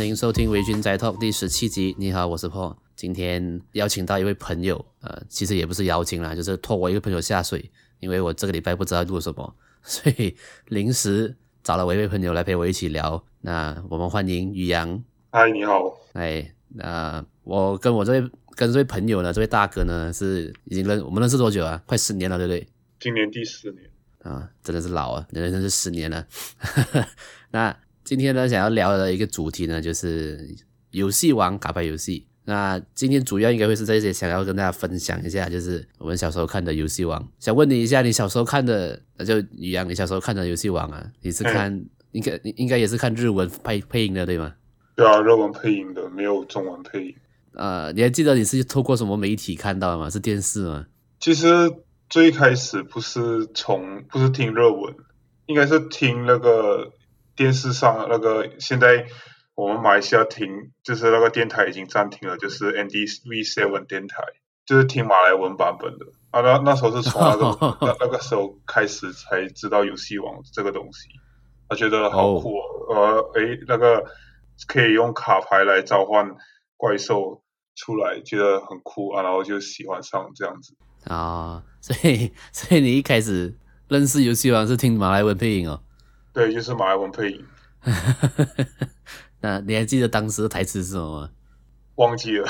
欢迎收听《维君宅 Talk》第十七集。你好，我是 Paul。今天邀请到一位朋友，呃，其实也不是邀请啦，就是托我一个朋友下水，因为我这个礼拜不知道录什么，所以临时找了我一位朋友来陪我一起聊。那我们欢迎于洋。嗨，你好。哎，那我跟我这位跟这位朋友呢，这位大哥呢，是已经认我们认识多久啊？快十年了，对不对？今年第四年。啊，真的是老啊，人生是十年了。那。今天呢，想要聊的一个主题呢，就是游戏王卡牌游戏。那今天主要应该会是这些，想要跟大家分享一下，就是我们小时候看的游戏王。想问你一下，你小时候看的，那就一样，你小时候看的游戏王啊，你是看、嗯、应该应该也是看日文配配音的对吗？对啊，日文配音的，没有中文配音。呃，你还记得你是透过什么媒体看到的吗？是电视吗？其实最开始不是从不是听日文，应该是听那个。电视上那个现在我们马来西亚停就是那个电台已经暂停了，就是 NDV Seven 电台，就是听马来文版本的啊。那那时候是从那个那那个时候开始才知道游戏王这个东西，他觉得好酷，oh. 呃，诶，那个可以用卡牌来召唤怪兽出来，觉得很酷啊，然后就喜欢上这样子啊。Oh, 所以所以你一开始认识游戏王是听马来文配音哦。对，就是马来文配音。那你还记得当时的台词是什么吗？忘记了，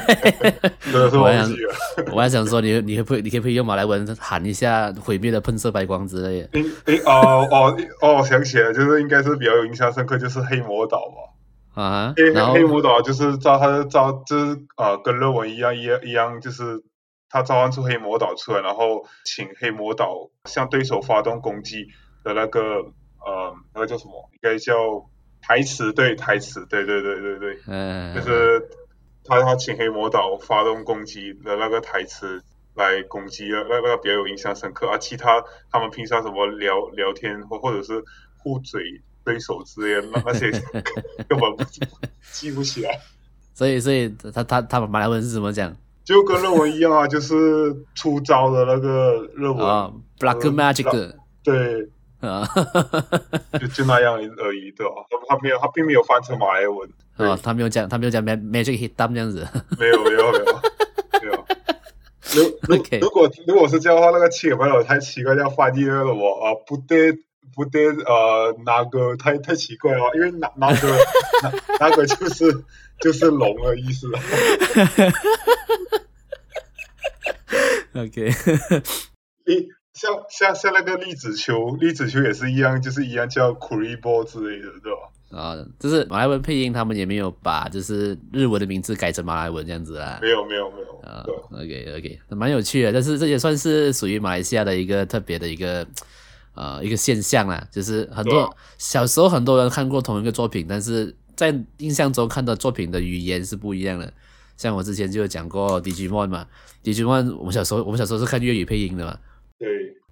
真的是忘记了。我还想说你，你你会你可不可以用马来文喊一下“毁灭的喷射白光”之类的？诶诶哦哦哦，想起来，就是应该是比较有印象深刻，就是黑魔岛吧。啊，黑黑魔岛就是照他的照，就是啊、呃，跟论文一样一样一样，就是他召唤出黑魔岛出来，然后请黑魔岛向对手发动攻击。的那个呃，那个叫什么？应该叫台词，对，台词，对对对对对，嗯，就是他他请黑魔岛发动攻击的那个台词来攻击，那那个比较有印象深刻啊。其他他们平常什么聊聊天或或者是互嘴对手之类的，那那些 根本不 记不起来。所以所以他他他马来文是怎么讲？就跟日文一样啊，就是出招的那个日文啊，Black Magic，对。啊，就就那样而已，对吧？他他没有，他并没有翻成马来文。啊，他没有讲，他没有讲 magic hit down 这样子。没有，没有，没有，没有。如如如果如果是这样的话，那个七个朋友太奇怪，要翻译了我啊？不对，不对，呃，那个太太奇怪了，因为那那个那那个就是就是龙的意思。OK，一。像像像那个粒子球，粒子球也是一样，就是一样叫 Kuribo 之类的，对吧？啊，就是马来文配音，他们也没有把就是日文的名字改成马来文这样子啦。没有没有没有。啊，OK OK，蛮有趣的，但是这也算是属于马来西亚的一个特别的一个呃一个现象啦，就是很多、啊、小时候很多人看过同一个作品，但是在印象中看的作品的语言是不一样的。像我之前就有讲过 Digimon 嘛，Digimon 我们小时候我们小时候是看粤语配音的嘛。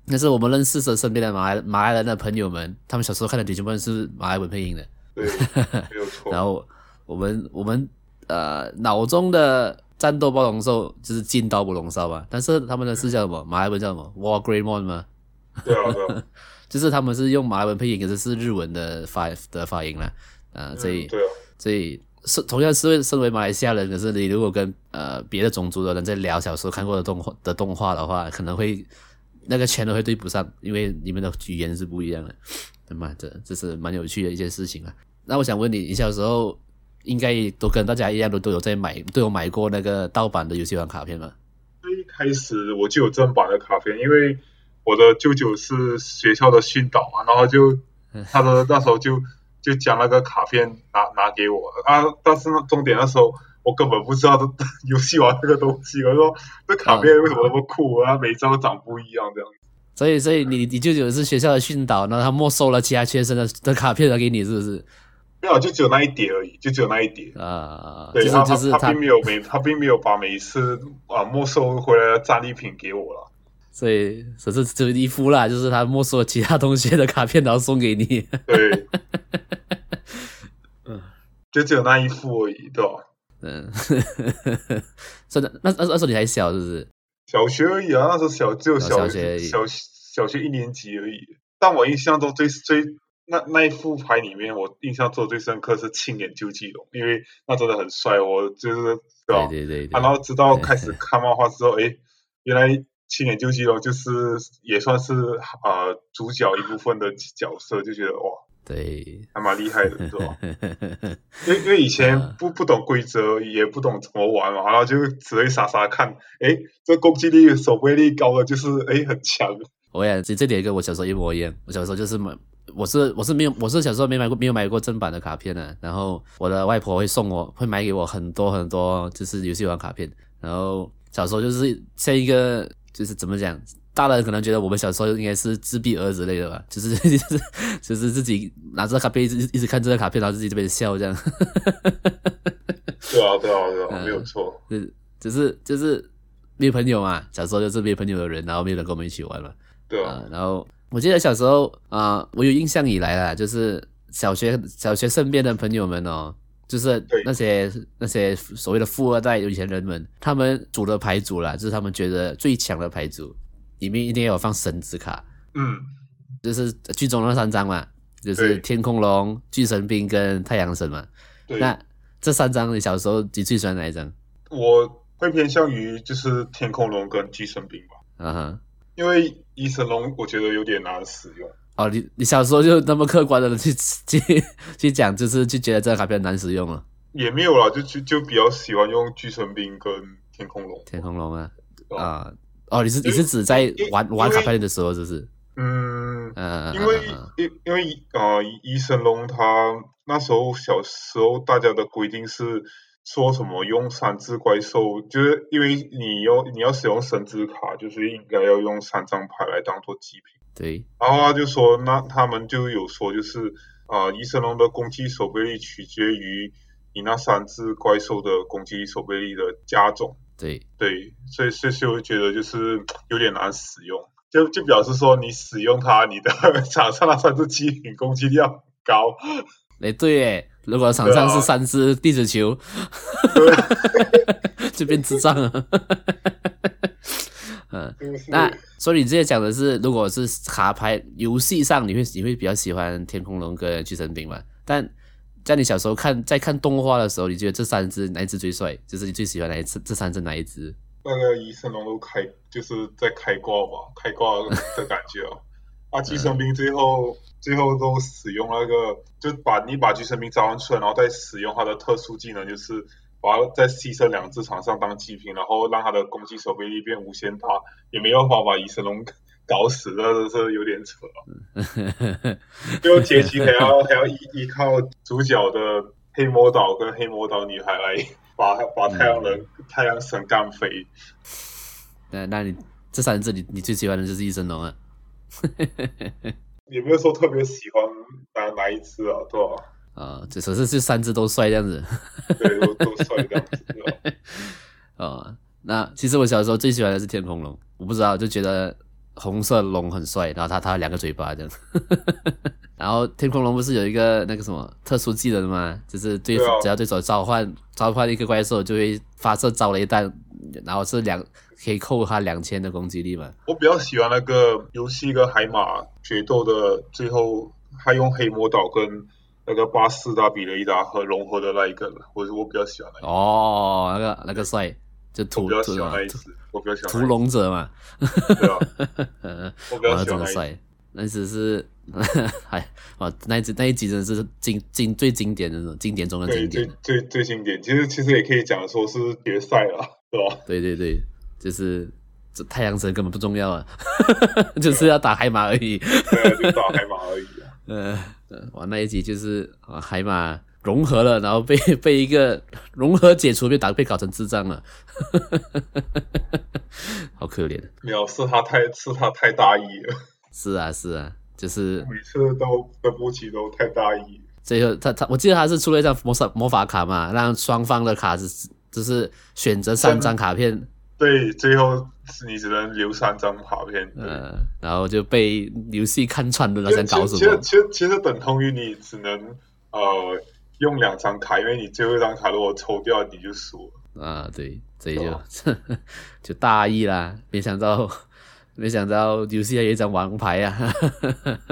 那是我们认识的身边的马来马来人的朋友们，他们小时候看的《Digimon》是马来文配音的。对，没有错。然后我们我们呃脑中的战斗暴龙兽就是金刀不龙兽吧，但是他们的是叫什么？马来文叫什么？War Greymon 吗？对啊，对啊。就是他们是用马来文配音，可是是日文的发的发音啦。呃，所以、嗯、对啊，所以是同样是身为马来西亚人，可是你如果跟呃别的种族的人在聊小时候看过的动画的动画的话，可能会。那个钱都会对不上，因为你们的语言是不一样的，对吗？这这是蛮有趣的一件事情啊。那我想问你，你小时候应该都跟大家一样，都都有在买，都有买过那个盗版的游戏王卡片吗？一开始我就有正版的卡片，因为我的舅舅是学校的训导嘛，然后就他的那时候就就将那个卡片拿拿给我啊，但是呢，重点那时候。我根本不知道这 游戏王这个东西，我说这卡片为什么那么酷啊？每一张都长不一样这样。所以，所以你你舅舅是学校的训导，然后他没收了其他学生的的卡片来给你，是不是？没有，就只有那一叠而已，就只有那一叠啊。对，就是他就是他，他并没有每他并没有把每一次啊没收回来的战利品给我了。所以，只是只有一副啦，就是他没收了其他同学的卡片，然后送给你。对，嗯，就只有那一副而已，对吧？嗯，真的，那那那时候你还小是不是？小学而已啊，那时候小只有小，小学小小学一年级而已。但我印象中最最那那一副牌里面，我印象做最深刻是青眼究基龙，因为那真的很帅，我就是对吧？对对对，对。然后直到 开始看漫画之后，哎，原来青眼究基龙就是也算是啊、呃、主角一部分的角色，就觉得哇。对，还蛮厉害的，是吧？因为因为以前不不懂规则，也不懂怎么玩嘛，然后就只会傻傻看。哎，这攻击力、守备力高的就是哎很强。我也这这点跟我小时候一模一样。我小时候就是买，我是我是没有，我是小时候没买过没有买过正版的卡片的。然后我的外婆会送我，会买给我很多很多，就是游戏王卡片。然后小时候就是像一个，就是怎么讲？大人可能觉得我们小时候应该是自闭儿之类的吧，就是就是就是自己拿着卡片一直一直看这个卡片，然后自己这边笑这样。对啊对啊对啊，嗯、没有错。就是就是就是没有朋友嘛，小时候就是没有朋友的人，然后没有人跟我们一起玩嘛。对啊。然后我记得小时候啊、呃，我有印象以来啦，就是小学小学身边的朋友们哦，就是那些那些所谓的富二代有钱人们，他们组的牌组啦，就是他们觉得最强的牌组。里面一定要有放神之卡，嗯，就是剧中那三张嘛，就是天空龙、巨神兵跟太阳神嘛。那这三张你小时候你最喜欢哪一张？我会偏向于就是天空龙跟巨神兵吧。嗯哼，因为翼神龙我觉得有点难使用。哦，你你小时候就那么客观的去 去去讲，就是就觉得这个卡片难使用了？也没有啦，就就就比较喜欢用巨神兵跟天空龙。天空龙啊，啊、呃。哦，你是你是指在玩玩卡牌的时候，是不是？嗯，因为因因为呃，医生龙他那时候小时候大家的规定是说什么用三只怪兽，就是因为你要你要使用神之卡，就是应该要用三张牌来当做祭品。对。然后他就说，那他们就有说，就是啊，医生龙的攻击守备力取决于你那三只怪兽的攻击守备力的加总。对对，所以所以我觉得就是有点难使用，就就表示说你使用它，你的 场上那三只祭品攻击力要很高。哎，对哎，如果场上是三只地址球，对 就变智障了。嗯，那所以你之前讲的是，如果是卡牌游戏上，你会你会比较喜欢天空龙跟巨神兵嘛？但在你小时候看，在看动画的时候，你觉得这三只哪一只最帅？就是你最喜欢哪一只？这三只哪一只？那个翼神龙都开，就是在开挂吧，开挂的感觉啊。啊，巨神兵最后、嗯、最后都使用那个，就把你把巨神兵召唤出来，然后再使用他的特殊技能，就是把它再牺牲两只场上当祭品，然后让他的攻击守备力变无限大，也没办法把翼神龙。搞死，那真是有点扯。啊 就结局还要还要依依靠主角的黑魔导跟黑魔导女孩来把 把太阳人、嗯、太阳神干飞。那那你这三只你你最喜欢的就是翼神龙啊？有没有说特别喜欢哪哪一只啊？对吧？啊，就说是这三只都帅这样子。对，都都帅这样子。哦，那其实我小时候最喜欢的是天空龙，我不知道就觉得。红色龙很帅，然后它它两个嘴巴这样，然后天空龙不是有一个那个什么特殊技能吗？就是对，只要对手召唤召唤一个怪兽，就会发射招雷弹，然后是两可以扣他两千的攻击力嘛。我比较喜欢那个游戏跟海马决斗的最后，他用黑魔导跟那个巴斯达比雷达和融合的那一个，我我比较喜欢那个。哦，那个那个帅。就屠屠屠龙者嘛，对啊，我比较喜欢那帅，那只是还哇，那一集那一集真的是经经最经典的那种经典中的经典，最最最经典。其实其实也可以讲说是决赛了，对吧？对对对，就是这太阳神根本不重要啊，就是要打海马而已，对，就打海马而已啊。嗯，哇，那一集就是啊海马。融合了，然后被 被一个融合解除，被打被搞成智障了，好可怜。没有，是他太是他太大意了。是啊是啊，就是每次都对不起都太大意。最后他他，我记得他是出了一张魔法魔法卡嘛，让双方的卡是就是选择三张卡片。对，最后是你只能留三张卡片。嗯，然后就被游戏看穿了，在搞什么？其实其实其实等同于你只能呃。用两张卡，因为你最后一张卡如果抽掉，你就输了。啊，对，这就、哦、就大意啦。没想到，没想到游戏还有一张王牌啊。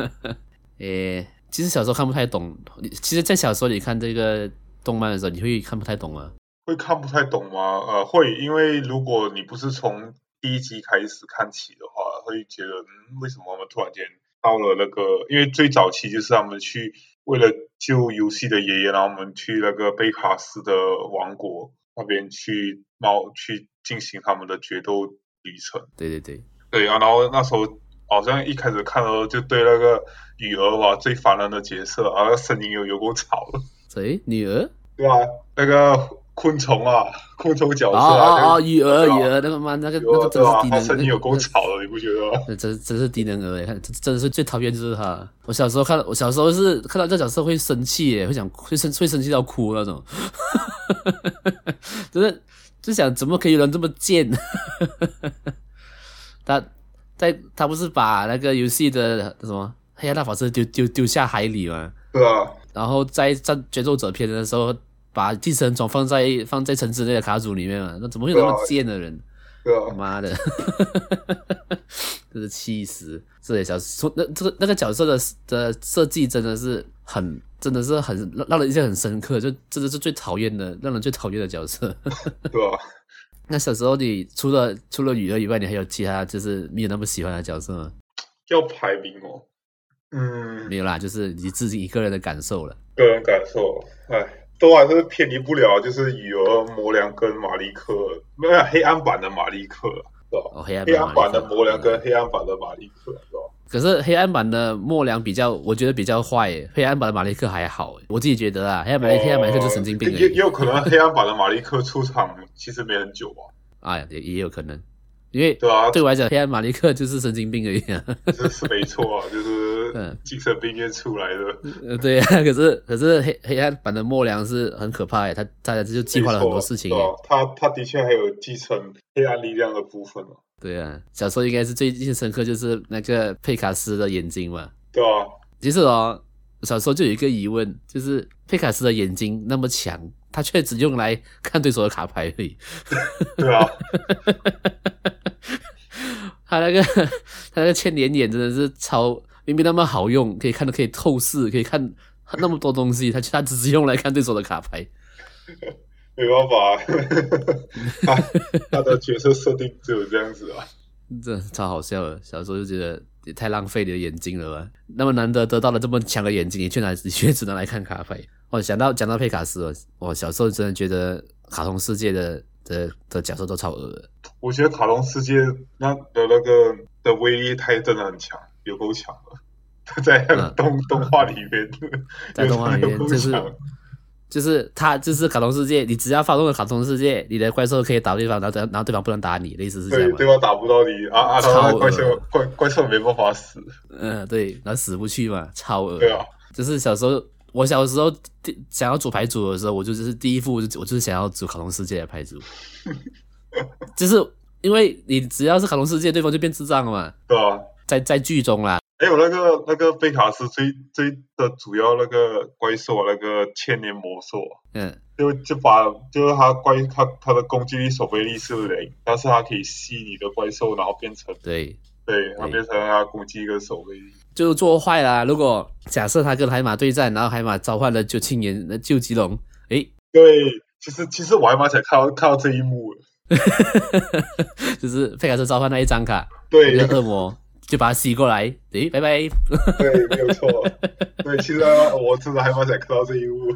诶，其实小时候看不太懂，其实，在小时候你看这个动漫的时候，你会看不太懂吗？会看不太懂吗？呃，会，因为如果你不是从第一集开始看起的话，会觉得，嗯，为什么我们突然间到了那个？因为最早期就是他们去为了救游戏的爷爷，然后我们去那个贝卡斯的王国那边去冒去进行他们的决斗旅程。对对对，对啊，然后那时候。好像一开始看的时候就对那个女儿吧，最烦人的角色，啊，声音又有够吵了。谁？女儿？对啊，那个昆虫啊，昆虫角色啊。哦哦哦，女儿，鱼儿，那个妈，那个那个真是低能。声音有够吵的，你不觉得吗？真真是低能儿，看，真的是最讨厌就是他。我小时候看，我小时候是看到这角色会生气耶，会想会生会生气到哭那种。就是就想怎么可以有人这么贱？他。在他不是把那个游戏的什么黑暗大法师丢丢丢下海里吗？对啊。然后在战决斗者篇的时候，把寄生虫放在放在城之内的卡组里面嘛？那怎么会有那么贱的人？对啊。妈的，真是气死！这小说那这个那个角色的的设计真的是很真的是很让人印象很深刻，就真的是最讨厌的让人最讨厌的角色。对啊。那小时候你除了除了雨儿以外，你还有其他就是没有那么喜欢的角色吗？要排名哦，嗯，没有啦，就是你自己一个人的感受了。个人感受，哎，都还是偏离不了，就是雨儿、魔良跟马利克，没有黑暗版的马利克，是吧？哦，黑暗黑暗版的魔良跟黑暗版的马利克，是吧？可是黑暗版的莫良比较，我觉得比较坏。黑暗版的马利克还好，我自己觉得啊，黑暗版的黑暗马利克就神经病。也也有可能黑暗版的马利克出场其实没很久吧。哎，也也有可能，因为对啊，对我来讲，黑暗马利克就是神经病而已。这是没错啊，就是精神病院出来的。呃，对啊，可是可是黑黑暗版的莫良是很可怕诶，他他就计划了很多事情。他他的确还有继承黑暗力量的部分哦。对啊，小时候应该是最印象深刻就是那个佩卡斯的眼睛嘛。对啊，其实哦，小时候就有一个疑问，就是佩卡斯的眼睛那么强，他却只用来看对手的卡牌而已。对啊，他那个他那个千年眼真的是超，明明那么好用，可以看的可以透视，可以看那么多东西，他他只是用来看对手的卡牌。没办法，他他的角色设定只有这样子啊，这超好笑的。小时候就觉得也太浪费你的眼睛了吧？那么难得得到了这么强的眼睛，你却拿你却只能来看卡牌。我想到讲到佩卡斯，我小时候真的觉得卡通世界的的的角色都超恶的。我觉得卡通世界那的那个的威力太真的很强，有够强了。在动、嗯、动画里面，在动画里面就是。就是他，就是卡通世界。你只要发动了卡通世界，你的怪兽可以打对方，然后然后对方不能打你，意思是这样吗？对，对方打不到你啊啊！超怪兽怪怪兽没办法死。嗯，对，然后死不去嘛，超恶。对啊，就是小时候，我小时候想要组牌组的时候，我就是第一副，我就是想要组卡通世界的牌组。就是因为你只要是卡通世界，对方就变智障了嘛。对啊，在在剧中啦。还有那个那个贝卡斯最最的主要那个怪兽，那个千年魔兽，嗯，就就把就是他怪他他的攻击力、守备力是零，但是他可以吸你的怪兽，然后变成对。对，他变成他攻击跟守备力，就做坏了。如果假设他跟海马对战，然后海马召唤了九青年那救急龙，诶，对，其实其实我还蛮想看到看到这一幕的，就是贝卡斯召唤那一张卡，对，恶魔。就把它吸过来，诶，拜拜。对，没有错。对，其实我真的还蛮想看到这一幕。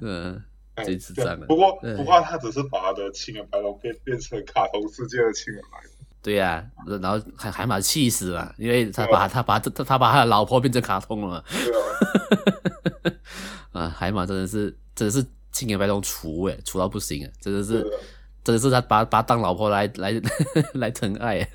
嗯，这次真的。不过，不过他只是把他的青眼白龙变变成卡通世界的青眼白龙。对呀、啊，然后海海马气死了，因为他把他把他他把他的老婆变成卡通了啊。啊，海马真的是真的是青眼白龙厨哎，厨到不行啊，真的是真的是他把把他当老婆来来 来疼爱。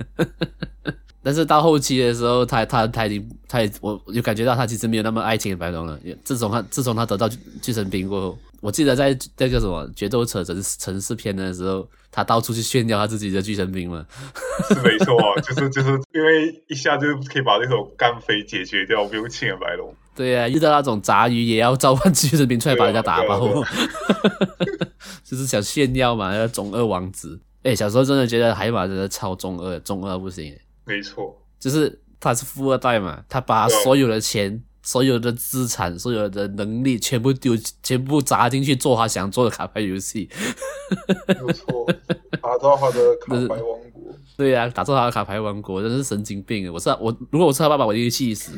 但是到后期的时候，他他他已经他也我就感觉到他其实没有那么爱青眼白龙了。自从他自从他得到巨神兵过后，我记得在那个什么决斗者城城市篇的时候，他到处去炫耀他自己的巨神兵嘛。是没错，就是就是因为一下就可以把那种干飞解决掉，不用青眼白龙。对呀、啊，遇到那种杂鱼也要召唤巨神兵出来把人家打爆，啊啊啊、就是想炫耀嘛，那个中二王子。哎，小时候真的觉得海马真的超中二，中二不行。没错，就是他是富二代嘛，他把所有的钱所有的资产、所有的能力全部丢、全部砸进去做他想做的卡牌游戏。没有错，打造他的卡牌王国。对呀、啊，打造他的卡牌王国，真是神经病！我是我，如果我是他爸爸，我就会气死。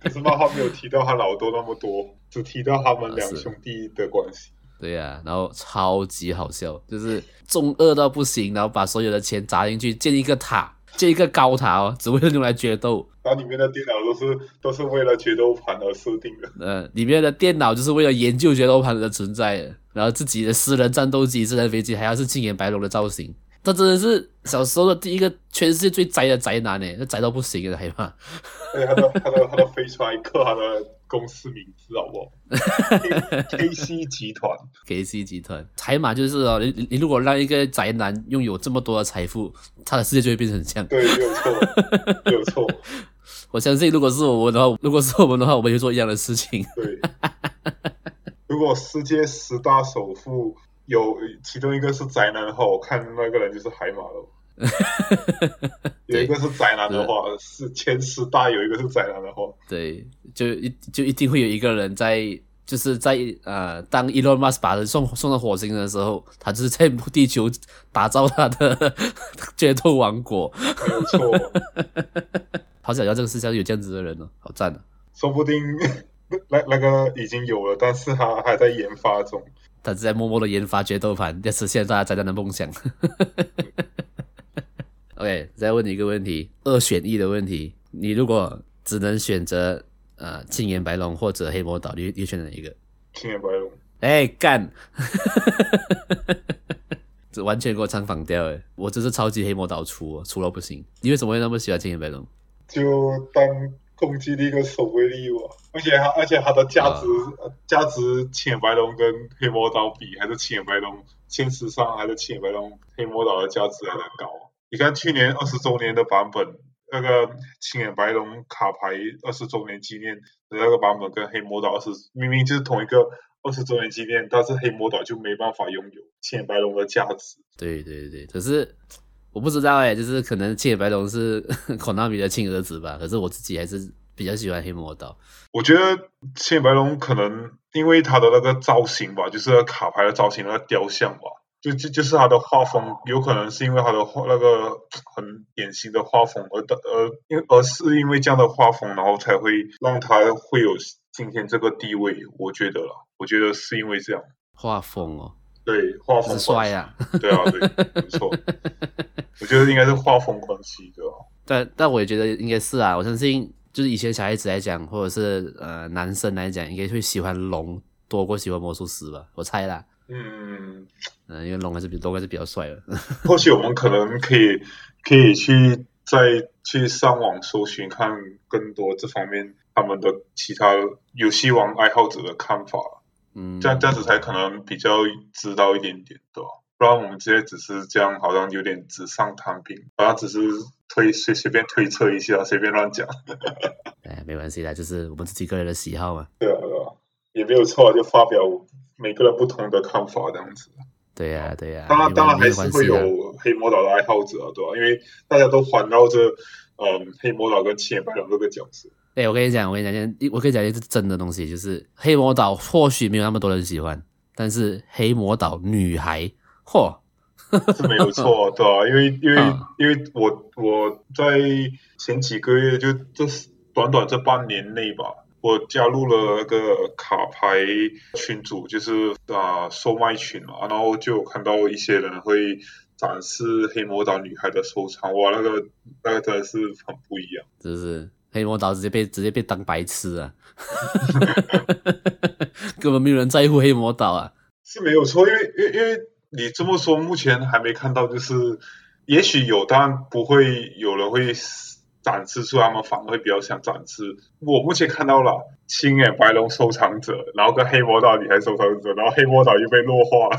可是漫画没有提到他老豆那么多，只提到他们两兄弟的关系。对呀、啊，然后超级好笑，就是中二到不行，然后把所有的钱砸进去建一个塔，建一个高塔哦，只为了用来决斗。它里面的电脑都是都是为了决斗盘而设定的。呃，里面的电脑就是为了研究决斗盘的存在，然后自己的私人战斗机、私人飞机还要是青眼白龙的造型。他真的是小时候的第一个全世界最宅的宅男呢，那宅到不行的海马。对，他都 他都他都飞出来刻他的公司名字好不好？K C 集团，K C 集团，财马就是哦，你你如果让一个宅男拥有这么多的财富，他的世界就会变成这样。对，没有错，没有错。我相信，如果是我们的话，如果是我们的话，我们会做一样的事情。对，如果世界十大首富。有其中一个是宅男的话，我看那个人就是海马了。有一个是宅男的话，是前十大有一个是宅男的话，对，就一就一定会有一个人在，就是在呃，当 Elon Musk 把人送送到火星的时候，他就是在地球打造他的 决斗王国。没有错，好想要这个世界上有这样子的人哦，好赞啊！说不定那那个已经有了，但是他还在研发中。他是在默默的研发决斗盘，要实现大家宅男的梦想。OK，再问你一个问题，二选一的问题，你如果只能选择呃青眼白龙或者黑魔导，你你选哪一个？青眼白龙。哎，干！这完全给我唱反调哎！我真是超级黑魔导出，出了不行。你为什么会那么喜欢青眼白龙？就当。攻击力跟守卫力吧，而且它而且它的价值价、uh, 值，青眼白龙跟黑魔导比，还是青眼白龙现实上还是青眼白龙黑魔导的价值还要高。你看去年二十周年的版本，那个青眼白龙卡牌二十周年纪念的那个版本跟黑魔导是明明就是同一个二十周年纪念，但是黑魔导就没办法拥有青眼白龙的价值。对对对，可是。我不知道哎，就是可能青眼白龙是 Konami 的亲儿子吧，可是我自己还是比较喜欢黑魔导。我觉得青眼白龙可能因为他的那个造型吧，就是卡牌的造型那个雕像吧，就就就是他的画风，有可能是因为他的画那个很典型的画风而的而因而是因为这样的画风，然后才会让他会有今天这个地位。我觉得啦，我觉得是因为这样画风哦。对，画风帅呀！对啊，对，没错。我觉得应该是画风关系，对吧？但但我也觉得应该是啊。我相信，就是以前小孩子来讲，或者是呃男生来讲，应该会喜欢龙多过喜欢魔术师吧？我猜啦。嗯嗯嗯，因为龙还是比龙还是比较帅的。或许我们可能可以可以去再去上网搜寻，看更多这方面他们的其他游戏王爱好者的看法。嗯，这样这样子才可能比较知道一点点，对吧？不然我们直接只是这样，好像有点纸上谈兵，好像只是推随随便推测一下，随便乱讲。哎，没关系啦，就是我们自己个人的喜好嘛。对啊，对啊，也没有错，就发表每个人不同的看法这样子。对呀、啊，对呀、啊。当然，当然还是会有黑魔导的爱好者啊，对吧？因为大家都环绕着嗯黑魔导跟七眼白龙这个角色。哎，我跟你讲，我跟你讲，我跟你讲一是真的东西，就是黑魔导或许没有那么多人喜欢，但是黑魔导女孩，嚯，是没有错，对吧？因为因为、嗯、因为我我在前几个月就这短短这半年内吧，我加入了那个卡牌群组，就是啊、呃、售卖群嘛，然后就有看到一些人会展示黑魔导女孩的收藏，哇，那个那个真的是很不一样，是不是？黑魔导直接被直接被当白痴啊！根本没有人在乎黑魔导啊，是没有错，因为因为因为你这么说，目前还没看到，就是也许有，但不会有人会展示出他们反而会比较想展示。我目前看到了青眼白龙收藏者，然后跟黑魔导女孩收藏者，然后黑魔导又被弱化了，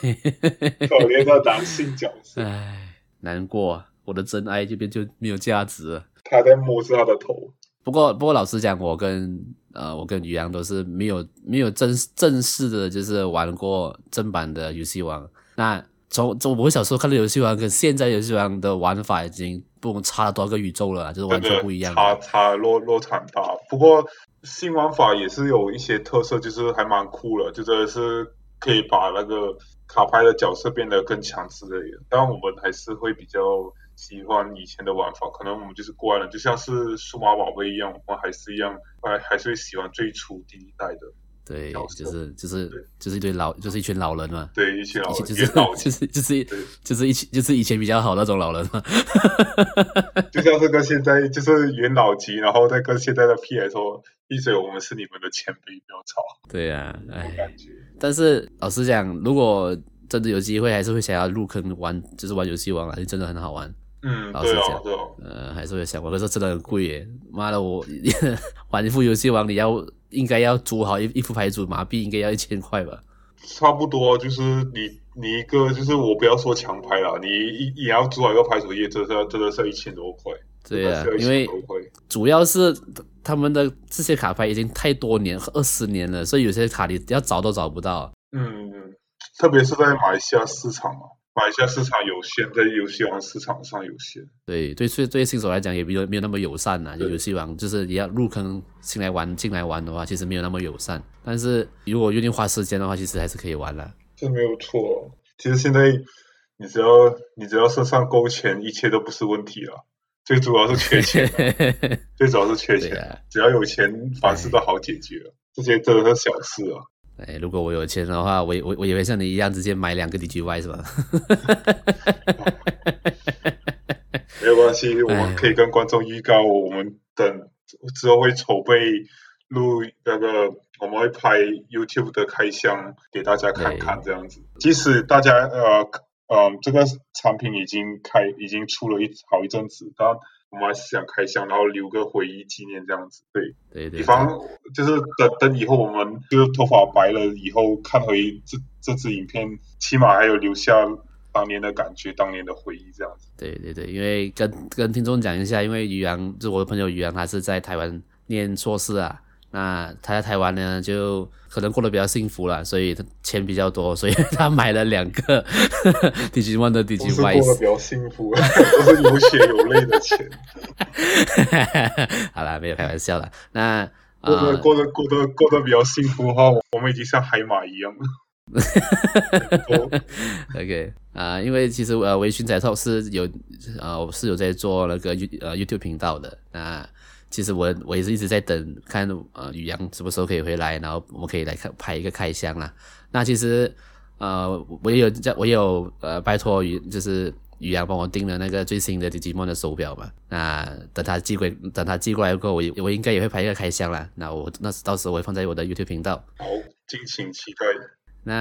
可怜的男性角色，唉，难过，我的真爱这边就没有价值了。他在摸着他的头。不过，不过老实讲，我跟呃，我跟于洋都是没有没有正正式的，就是玩过正版的游戏王。那从从我小时候看的游戏王跟现在游戏王的玩法已经不差了多少个宇宙了，就是完全不一样。差差落落差大，不过新玩法也是有一些特色，就是还蛮酷的，就真的是可以把那个卡牌的角色变得更强之类的。当然我们还是会比较喜欢以前的玩法，可能我们就是过来人，就像是数码宝贝一样，我们还是一样，还还是会喜欢最初第一代的。对，就是就是就是一堆老，就是一群老人嘛。对，一群老人，就是 就是就是就是一群就是以前比较好那种老人嘛。就像是跟现在就是元老级，然后再跟现在的 P 来说，闭嘴，我们是你们的前辈，不要吵。对呀，哎，但是老实讲，如果真的有机会，还是会想要入坑玩，就是玩游戏王啊，就真的很好玩。嗯，老实讲，呃，还是会想玩，可是真的很贵耶。妈的，我玩一副游戏王，你要。应该要组好一一副牌组，麻痹应该要一千块吧？差不多，就是你你一个，就是我不要说强牌了，你一也要组好一个牌组，也真的真的是一千多块。对啊，因为主要是他们的这些卡牌已经太多年，二十年了，所以有些卡你要找都找不到。嗯，特别是在马来西亚市场嘛。马来西亚市场有限，在游戏王市场上有限。对对，所以对新手来讲也没有没有那么友善呐、啊。就游戏王就是你要入坑进来玩进来玩的话，其实没有那么友善。但是如果愿意花时间的话，其实还是可以玩的。这没有错。其实现在你只要你只要身上够钱，一切都不是问题了。最主要是缺钱，最主要是缺钱。啊、只要有钱，凡事都好解决了。这些真的是小事啊。哎，如果我有钱的话，我我我也会像你一样直接买两个 DGY 是吧？没有关系，我们可以跟观众预告，我们等之后会筹备录那个，我们会拍 YouTube 的开箱给大家看看，这样子。即使大家呃嗯、呃，这个产品已经开已经出了一好一阵子，但我们想开箱，然后留个回忆纪念这样子，对，对对。以防就是等等以后我们就是头发白了以后看回这这支影片，起码还有留下当年的感觉，当年的回忆这样子。对对对，因为跟跟听众讲一下，因为于洋就我的朋友于洋，他是在台湾念硕士啊。那他在台湾呢，就可能过得比较幸福了，所以他钱比较多，所以 他买了两个 Digimon 的 Digivice。过得比较幸福，都是有血有泪的钱。好了，没有开玩笑了。那过得过得过得过得比较幸福的话，我们已经像海马一样了。OK 啊、呃，因为其实呃，微醺宅 Talk 是有呃，我是有在做那个呃 YouTube 频道的那。其实我我也是一直在等看呃宇阳什么时候可以回来，然后我们可以来看拍一个开箱啦。那其实呃我也有在我也有呃拜托宇就是宇阳帮我订了那个最新的 Digimon 的手表嘛。那等他寄过等他寄过来过后，我我应该也会拍一个开箱啦。那我那到时候我会放在我的 YouTube 频道。好，敬请期待。那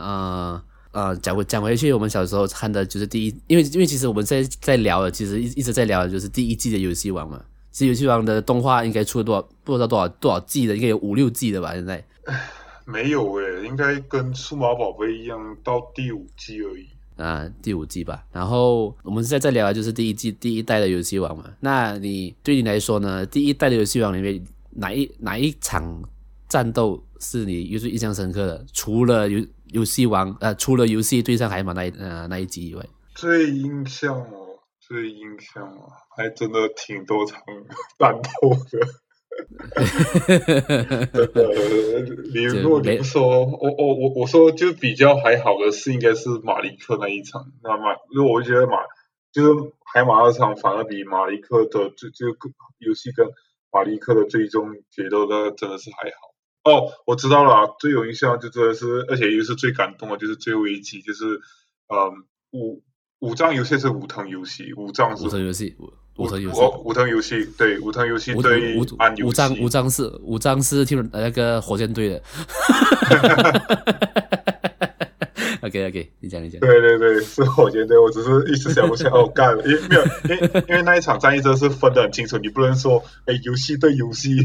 呃呃讲回讲回去，我们小时候看的就是第一，因为因为其实我们在在聊的，其实一一直在聊的就是第一季的游戏王嘛。其实游戏王的动画应该出了多少？不知道多少多少季的，应该有五六季的吧？现在没有诶，应该跟数码宝贝一样，到第五季而已。啊，第五季吧。然后我们现在再聊的就是第一季第一代的游戏王嘛。那你对你来说呢？第一代的游戏王里面哪一哪一场战斗是你又是印象深刻的？除了游游戏王呃，除了游戏对上海马那一呃那一集以外，最印象哦，最印象啊。还真的挺多场 战斗的，真的。你如果你说我我我我说就比较还好的是应该是马利克那一场，那马因为我觉得马就是海马那场反而比马利克的就就游戏跟马利克的最终决斗那真的是还好。哦，我知道了，最有印象就真的是，而且又是最感动的，就是最后一集，就是嗯武武藏游戏是五藤游戏，武藏是武藤游戏。五藤游戏，武藤游戏对五藤游戏对安游戏，武藏武藏是武藏是听那个火箭队的。OK OK，你讲你讲。对对对，是火箭队，我只是一时想不起来哦，干了，因为没有，因为因为那一场战役真的是分得很清楚，你不能说哎游戏对游戏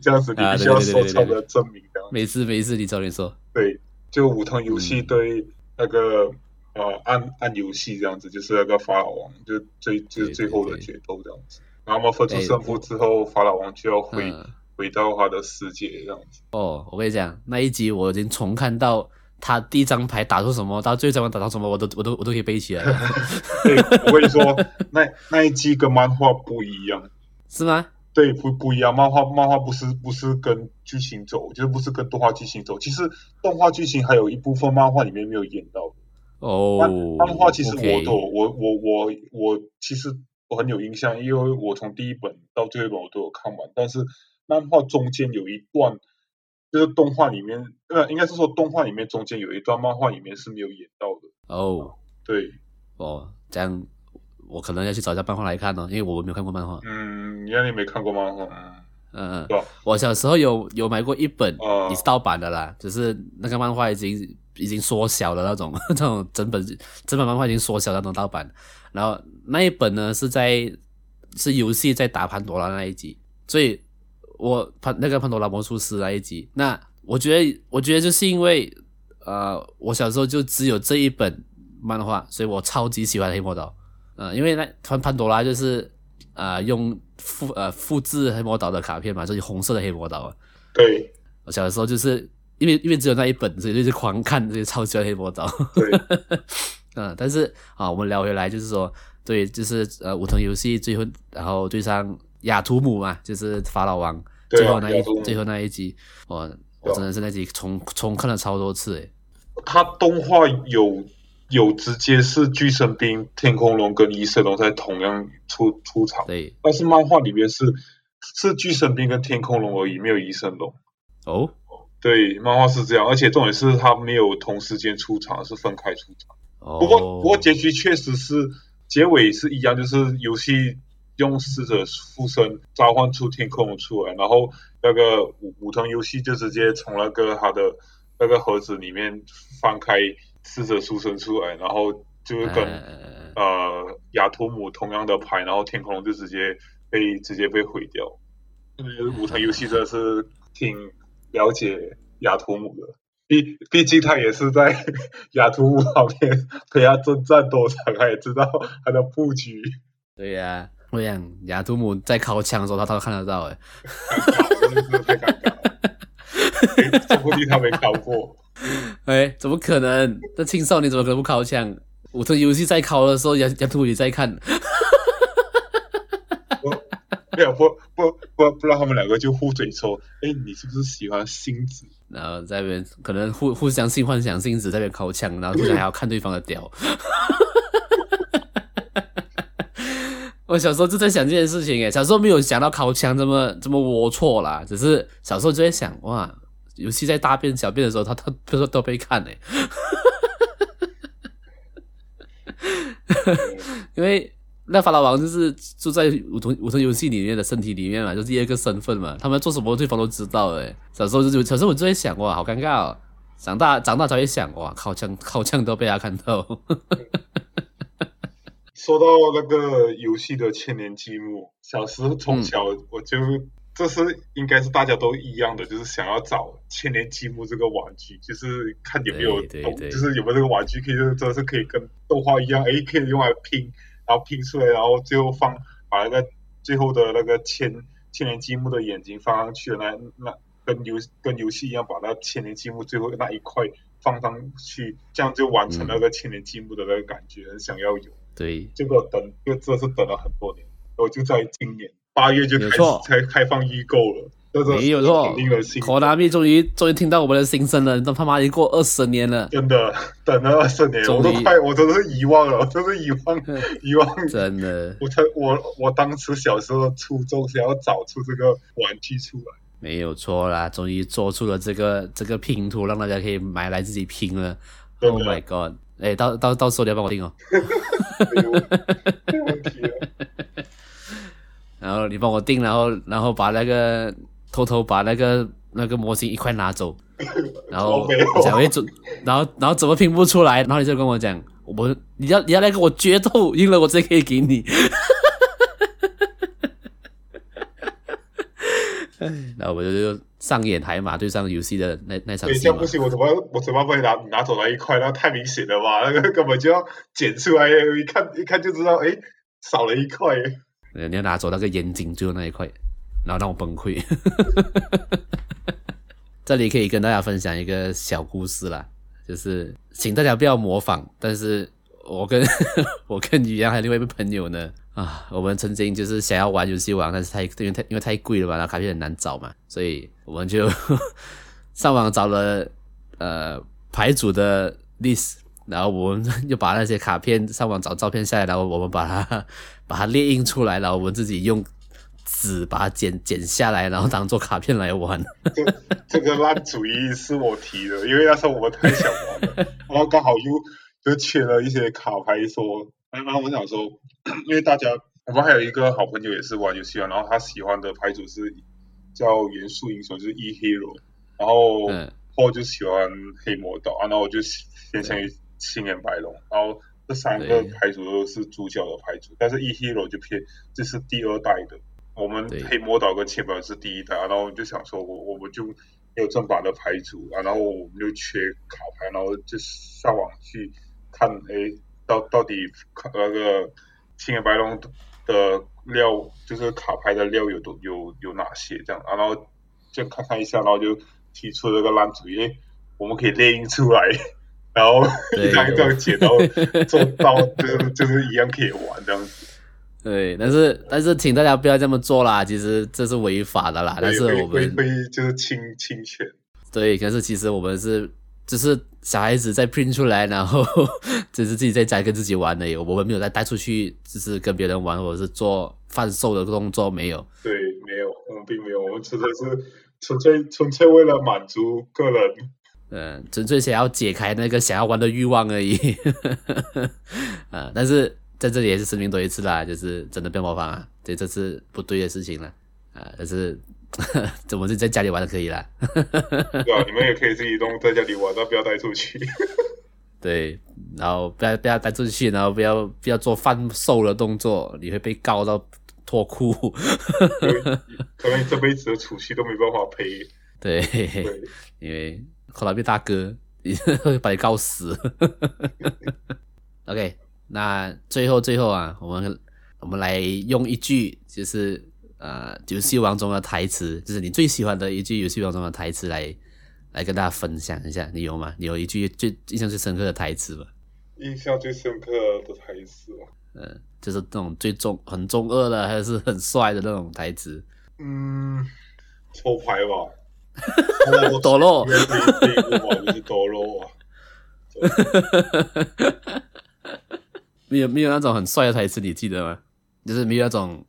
这样子，你必须要说出的证明。没事没事，你早点说。对，就五藤游戏对那个。嗯呃，按按游戏这样子，就是那个法老王，就最就是最后的决斗这样子。然后分出胜负之后，法老王就要回、嗯、回到他的世界这样子。哦，我跟你讲，那一集我已经重看到他第一张牌打出什么，到最后一张牌打到什么，我都我都我都可以背起来。对，我跟你说，那 那一季跟漫画不一样，是吗？对，不不一样。漫画漫画不是不是跟剧情走，就是不是跟动画剧情走。其实动画剧情还有一部分漫画里面没有演到。哦，漫漫画其实我都我我我我其实我很有印象，因为我从第一本到最后一本我都有看完。但是漫画中间有一段，就是动画里面，呃，应该是说动画里面中间有一段漫画里面是没有演到的。哦，对，哦，这样我可能要去找一下漫画来看哦，因为我没有看过漫画。嗯，因为你没看过漫画。嗯嗯，我小时候有有买过一本，哦也是盗版的啦，只是那个漫画已经已经缩小的那种，那种整本整本漫画已经缩小的那种盗版。然后那一本呢是在是游戏在打潘多拉那一集，所以我潘那个潘多拉魔术师那一集，那我觉得我觉得就是因为呃我小时候就只有这一本漫画，所以我超级喜欢黑魔岛，嗯、呃，因为那潘潘多拉就是啊、呃、用复呃复制黑魔岛的卡片嘛，就是红色的黑魔岛啊。对我小的时候就是因为因为只有那一本，所以就是狂看这些超级黑魔导。对，嗯，但是啊，我们聊回来就是说，对，就是呃，武藤游戏最后，然后对上亚图姆嘛，就是法老王，最后那一最后那一集，我我真的是那集重重看了超多次诶。他动画有有直接是巨神兵、天空龙跟翼神龙在同样出出场，对，但是漫画里面是是巨神兵跟天空龙而已，没有翼神龙。哦，对，漫画是这样，而且重点是他没有同时间出场，是分开出场。哦，不过不过结局确实是结尾是一样，就是游戏用死者附身召唤出天空龙出来，然后那个武武藤游戏就直接从那个他的那个盒子里面翻开死者附身出来，然后就是跟、呃呃亚图姆同样的牌，然后天空龙就直接被直接被毁掉。嗯，武藤游戏真的是挺了解雅图姆的，毕毕竟他也是在 雅图姆旁边陪他征战多场，他也知道他的布局。对呀、啊，我想雅图姆在靠枪的时候，他他都看得到诶。真的是太尴尬了，说不定他没考过。哎，怎么可能？这青少年怎么可能不靠枪？我这游戏在考的时候，亚亚图姆也在看。没有不不不不让他们两个就互嘴说，哎，你是不是喜欢星子？然后在那边可能互互相性幻想星子在那边靠枪，然后互相还要看对方的屌。我小时候就在想这件事情，诶，小时候没有想到靠枪这么这么龌龊啦，只是小时候就在想，哇，尤其在大便小便的时候，他他都说都被看诶。因为。那法老王就是住在武藤武藤游戏里面的身体里面嘛，就是第二个身份嘛。他们做什么对方都知道诶。小时候就小时候我就会想哇，好尴尬哦。长大长大才会想哇，靠枪靠枪都被他看到。说到那个游戏的千年积木，小时候从小我就、嗯、这是应该是大家都一样的，就是想要找千年积木这个玩具，就是看有没有动，就是有没有这个玩具可以，就是真的是可以跟动画一样，哎，可以用来拼。然后拼出来，然后最后放把那个最后的那个千千年积木的眼睛放上去，那那跟游跟游戏一样，把那千年积木最后那一块放上去，这样就完成那个千年积木的那个感觉，很、嗯、想要有。对，结果等，就这是等了很多年，我就在今年八月就开始才开放预购了。没有错，Konami 终于终于听到我们的心声了。都他妈已经过二十年了，真的等了二十年，我都快，我真的是遗忘了，我真是遗忘 遗忘。真的，我我我当时小时候初衷是要找出这个玩具出来。没有错啦，终于做出了这个这个拼图，让大家可以买来自己拼了。Oh my god！哎，到到到时候你要帮我订哦。没问题。然后你帮我订，然后然后把那个。偷偷把那个那个模型一块拿走，然后我才会怎，然后然后怎么拼不出来，然后你就跟我讲，我你要你要来跟我决斗，赢了我直接可以给你。然后我就就上演海马对上游戏的那那场戏。这样不行，我怎么我怎么会拿拿走那一块？那太明显了吧？那 个根本就要剪出来，一看一看就知道，哎，少了一块。你要拿走那个眼睛，最后那一块。然后让我崩溃。这里可以跟大家分享一个小故事啦，就是请大家不要模仿。但是我跟 我跟宇阳还有另外一位朋友呢，啊，我们曾经就是想要玩游戏王，但是太因为太因为太贵了嘛，然后卡片很难找嘛，所以我们就 上网找了呃牌组的 list，然后我们就把那些卡片上网找照片下来，然后我们把它把它列印出来，然后我们自己用。纸把它剪剪下来，然后当做卡片来玩。这这个烂主意是我提的，因为那时候我们太想玩了，然后刚好又 就缺了一些卡牌，说，然后我想说，因为大家我们还有一个好朋友也是玩游戏啊，然后他喜欢的牌组是叫元素英雄，就是 E Hero，然后后就喜欢黑魔导啊，然后我就偏向于青眼白龙，然后这三个牌组都是主角的牌组，但是 E Hero 就偏这是第二代的。我们黑魔导跟千本是第一代，然后我们就想说，我我们就没有正版的牌组啊，然后我们就缺卡牌，然后就上网去看，哎，到到底那个青眼白龙的料，就是卡牌的料有多有有哪些这样，然后就看看一下，然后就提出了个烂主意，我们可以列印出来，然后一张一张剪刀做到，就是就是一样可以玩这样子。对，但是但是请大家不要这么做啦，其实这是违法的啦。但是我们会会就是侵侵权。对，可是其实我们是就是小孩子在 print 出来，然后 只是自己在家跟自己玩的，我们没有再带出去，就是跟别人玩或者是做贩售的动作没有。对，没有，我们并没有，我们纯粹是纯粹纯粹为了满足个人，嗯，纯粹想要解开那个想要玩的欲望而已。啊，但是。在这里也是声明多一次啦，就是真的不要模仿啊，对，这是不对的事情了啊。但是 怎么就在家里玩就可以啦？对啊，你们也可以自己动在家里玩，但不要带出去。对，然后不要不要带出去，然后不要不要做贩售的动作，你会被告到脱裤。可能你这辈子的储蓄都没办法赔。对，对因为后来被大哥会把你告死。OK。那最后最后啊，我们我们来用一句就是呃游戏王中的台词，就是你最喜欢的一句游戏王中的台词来来跟大家分享一下，你有吗？你有一句最印象最深刻的台词吗？印象最深刻的台词哦，嗯，就是那种最中很中二的，还是很帅的那种台词。嗯，抽牌吧，多肉，就是多肉啊。没有没有那种很帅的台词，你记得吗？就是没有那种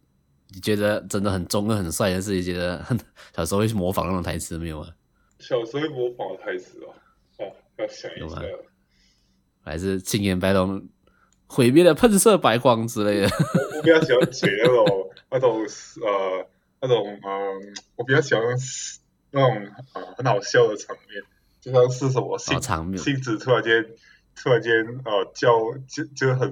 你觉得真的很中二、很帅，但是你觉得小时候会去模仿那种台词没有啊？小时候会模仿的台词啊，哦，要想一下。还是青眼白龙毁灭的喷射白光之类的。我比较喜欢写那种那种呃那种嗯、呃，我比较喜欢那种很好笑的场面，就像是什么星场面，性子突然间。突然间，呃，叫就就很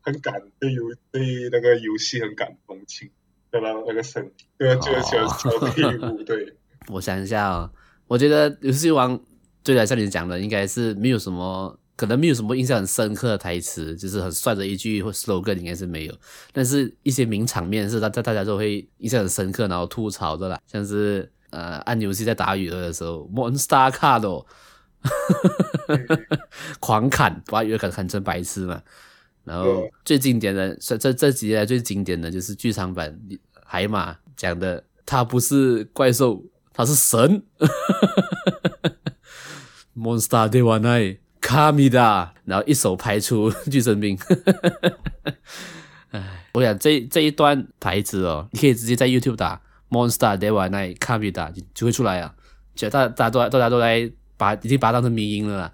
很感对游对那个游戏很感同情，对吧？那个声，对，就喜欢跳屁股。对，我想一下哦，我觉得游戏王对来像你讲的，应该是没有什么，可能没有什么印象很深刻的台词，就是很帅的一句或 slogan 应该是没有，但是一些名场面是大大 大家都会印象很深刻，然后吐槽的啦，像是呃按游戏在打羽的时候，Monster Card。狂砍，把鱼砍砍成白痴嘛。然后最经典的，这这这几年来最经典的就是剧场版海马讲的，他不是怪兽，他是神。Monster de Wanai Kamida，然后一手拍出巨神兵。哎，我想这这一段台词哦，你可以直接在 YouTube 打 Monster de Wanai Kamida 就会出来啊。觉得大家都大家都来。把已经把它当成迷音了啦，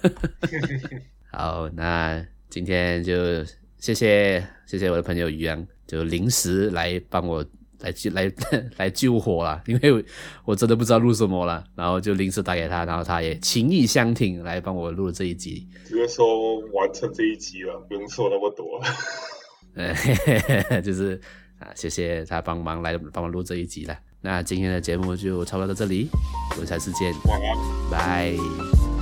好，那今天就谢谢谢谢我的朋友于洋，就临时来帮我来救来 来救火了，因为我真的不知道录什么了，然后就临时打给他，然后他也情意相挺来帮我录这一集，只是说完成这一集了，不用说那么多，呃，就是啊，谢谢他帮忙来帮我录这一集了。那今天的节目就差不多到这里，我们下次见，晚安，拜。